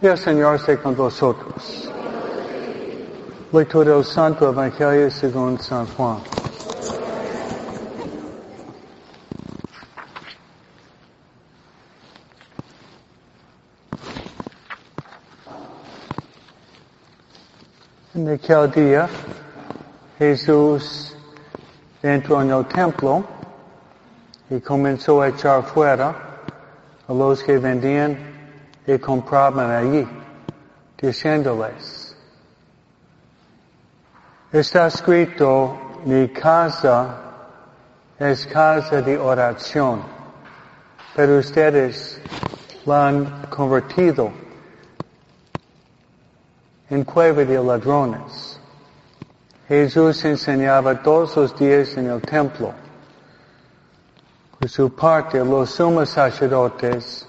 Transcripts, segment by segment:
El Señor esté con vosotros. Lectura del Santo Evangelio según San Juan. En aquel día, Jesús entró en el templo y comenzó a echar fuera a los que vendían y compraban allí, diciéndoles, está escrito, mi casa es casa de oración, pero ustedes la han convertido en cueva de ladrones. Jesús enseñaba todos los días en el templo. Por su parte, los sumos sacerdotes,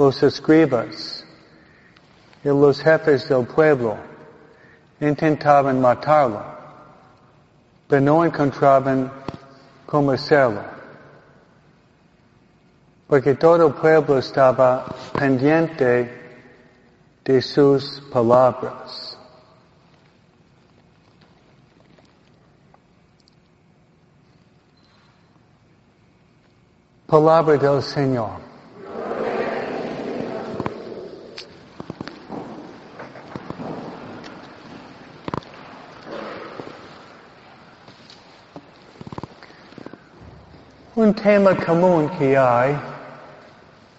los escribas y los jefes del pueblo intentaban matarlo, pero no encontraban cómo hacerlo. Porque todo el pueblo estaba pendiente de sus palabras. Palabra del Señor. Tema común que hay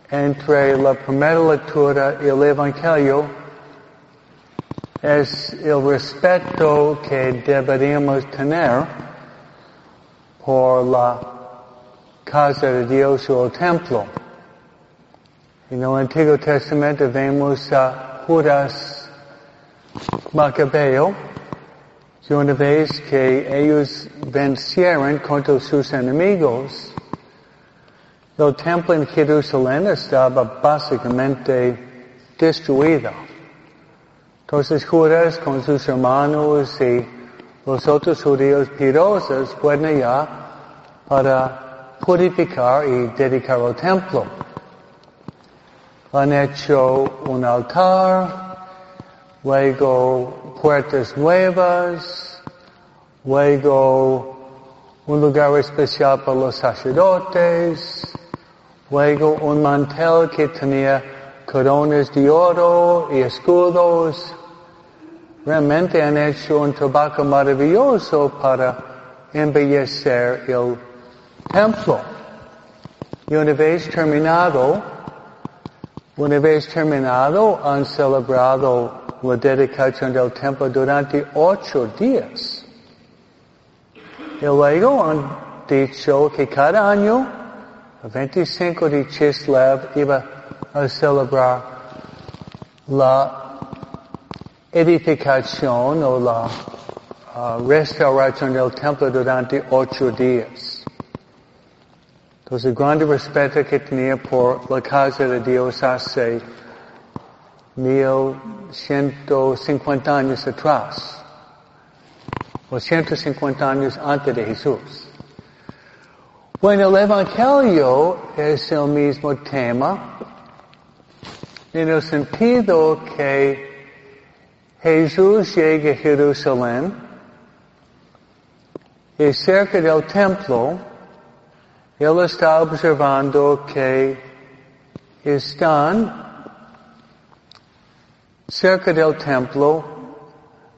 entre la primera lectura y el Evangelio es el respeto que deberíamos tener por la casa de Dios o el templo. En el Antiguo Testamento vemos a Judas Macabeo, y una vez que ellos vencieron contra sus enemigos, el templo en Jerusalén estaba básicamente destruido. Entonces Judas con sus hermanos y los otros judíos piadosos fueron allá para purificar y dedicar el templo. Han hecho un altar, luego puertas nuevas, luego un lugar especial para los sacerdotes, luego un mantel que tenía coronas de oro y escudos. Realmente han hecho un trabajo maravilloso para embellecer el templo. Y una vez terminado, una vez terminado, han celebrado la dedicación del templo durante ocho días. Y luego han dicho que cada año, el 25 de Chislev, iba a celebrar la edificación o la uh, restauración del templo durante ocho días. Entonces, el grande respeto que tenía por la casa de Dios hace 1150 años atrás, o 150 años antes de Jesús. Bueno, el Evangelio es el mismo tema, en el sentido que Jesús llega a Jerusalén y cerca del templo, Él está observando que están cerca del templo,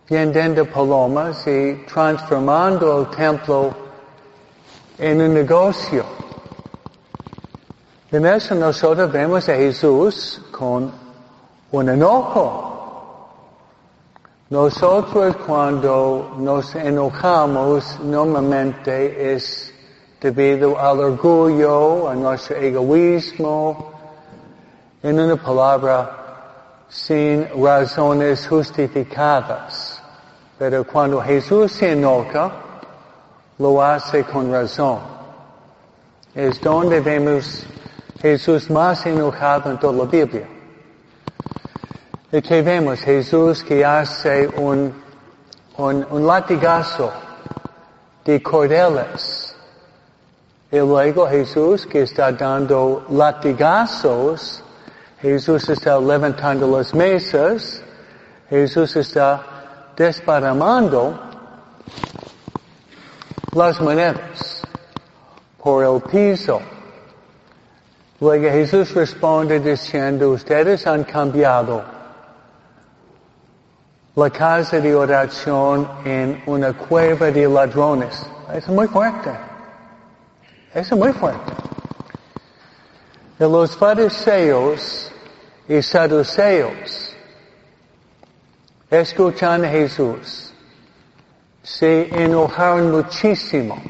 vendiendo palomas y transformando el templo en un negocio. En eso nosotros vemos a Jesús con un enojo. Nosotros cuando nos enojamos normalmente es debido al orgullo, a nuestro egoísmo, en una palabra, sin razones justificadas. Pero cuando Jesús se enoja, lo hace con razón. Es donde vemos Jesús más enojado en toda la Biblia. Y que vemos Jesús que hace un, un, un latigazo de cordeles. Y luego Jesús que está dando latigazos Jesús está levantando las mesas, Jesús está desparramando las monedas por el piso. Luego Jesús responde diciendo, ustedes han cambiado la casa de oración en una cueva de ladrones. Eso es muy fuerte. Eso es muy fuerte. De los fariseos y saduceos, escuchan a Jesús, se enojaron muchísimo,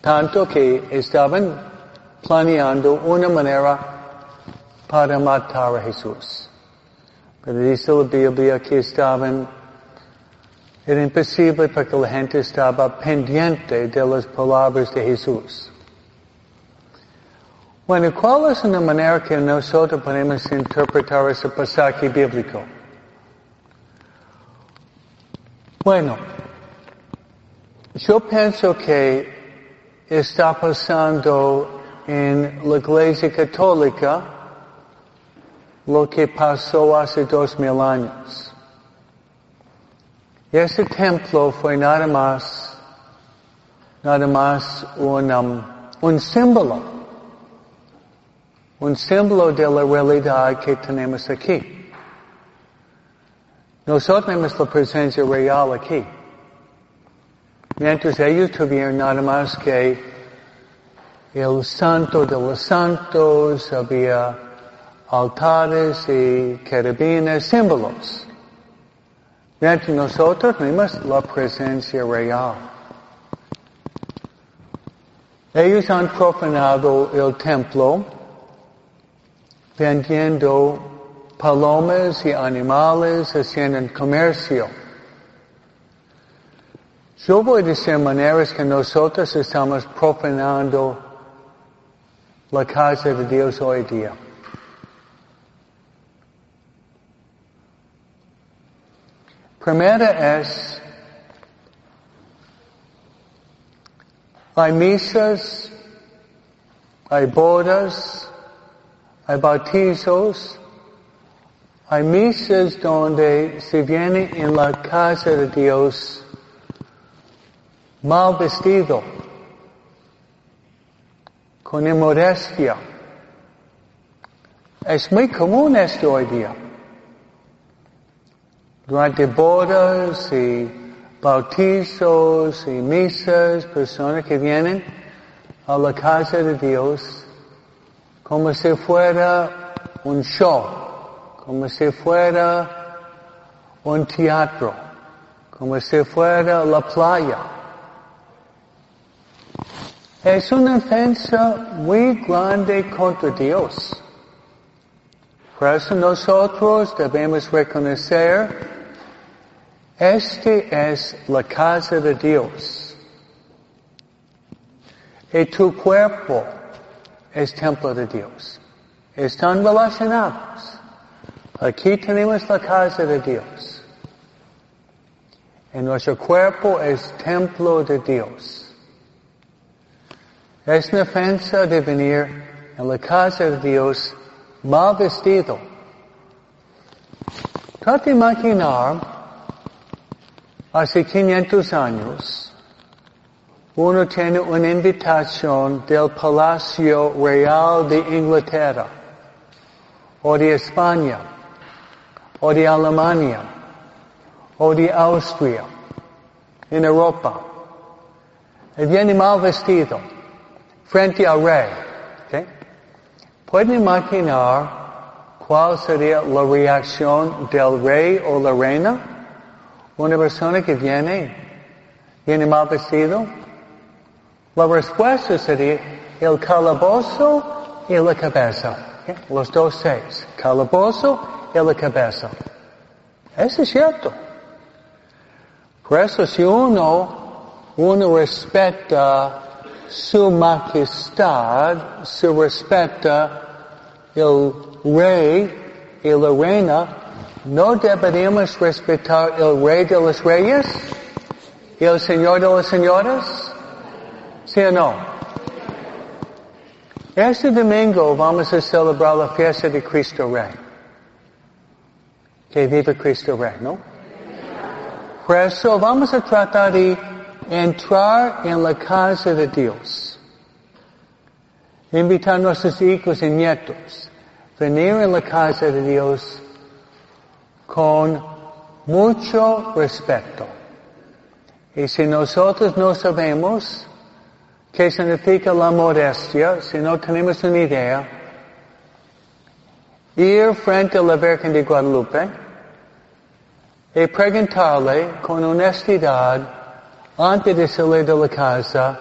tanto que estaban planeando una manera para matar a Jesús. Pero dice la Biblia que estaban, era imposible porque la gente estaba pendiente de las palabras de Jesús. Bueno, ¿cuál es una manera que nosotros podemos interpretar ese pasaje bíblico? Bueno, yo pienso que está pasando en la Iglesia Católica lo que pasó hace dos mil años. Ese templo fue nada más, nada más un, um, un símbolo, un símbolo de la realidad que tenemos aquí. Nosotros la presencia real aquí. Mientras ellos tuvieron nada más que el santo de los santos, había altares y querubines, símbolos. Mientras nosotros tenemos la presencia real. Ellos han profanado el templo vendiendo palomas y animales, haciendo comercio. Yo voy a decir maneras que nosotros estamos profanando la casa de Dios hoy día. Primera es, hay misas, hay bodas, hay bautizos, hay misas donde se viene en la casa de Dios mal vestido, con inmodestia. Es muy común esto hoy día durante bodas y bautizos y misas, personas que vienen a la casa de Dios como si fuera un show, como si fuera un teatro, como si fuera la playa. Es una ofensa muy grande contra Dios. Por eso nosotros debemos reconocer este es la casa de Dios. Y tu cuerpo es templo de Dios. Están relacionados. Aquí tenemos la casa de Dios. Y nuestro cuerpo es templo de Dios. Es una ofensa de venir en la casa de Dios mal vestido. Trata de imaginar Hace 500 años, uno tiene una invitación del Palacio Real de Inglaterra, o de España, o de Alemania, o de Austria, en Europa. Y viene mal vestido, frente al rey. ¿okay? ¿Pueden imaginar cuál sería la reacción del rey o la reina? Una persona que viene, viene mal vestido, la respuesta sería el calabozo y la cabeza. Los dos seis. Calabozo y la cabeza. Eso es cierto. Por eso si uno, uno respeta su majestad, se respeta el rey y la reina, ¿No deberíamos respetar el rey de los reyes? ¿Y el señor de las señoras? ¿Sí o no? Este domingo vamos a celebrar la fiesta de Cristo Rey. Que vive Cristo Rey, ¿no? Por eso vamos a tratar de entrar en la casa de Dios. Invitar a nuestros hijos y nietos venir en la casa de Dios con mucho respeto. Y si nosotros no sabemos qué significa la modestia, si no tenemos una idea, ir frente a la Virgen de Guadalupe y preguntarle con honestidad antes de salir de la casa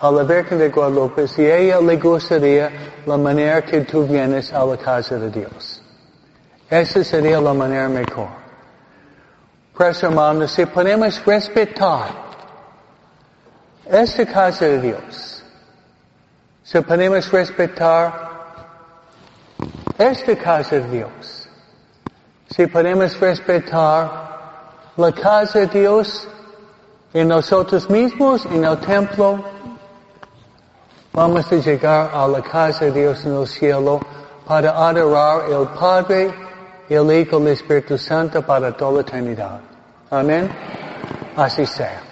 a la Virgen de Guadalupe si ella le gustaría la manera que tú vienes a la casa de Dios. Esa sería la manera mejor. Pues hermanos, si podemos respetar esta casa de Dios, si podemos respetar esta casa de Dios, si podemos respetar la casa de Dios en nosotros mismos, en el templo, vamos a llegar a la casa de Dios en el cielo para adorar el Padre, el Hijo el Espíritu Santo para toda la eternidad. Amén. Así sea.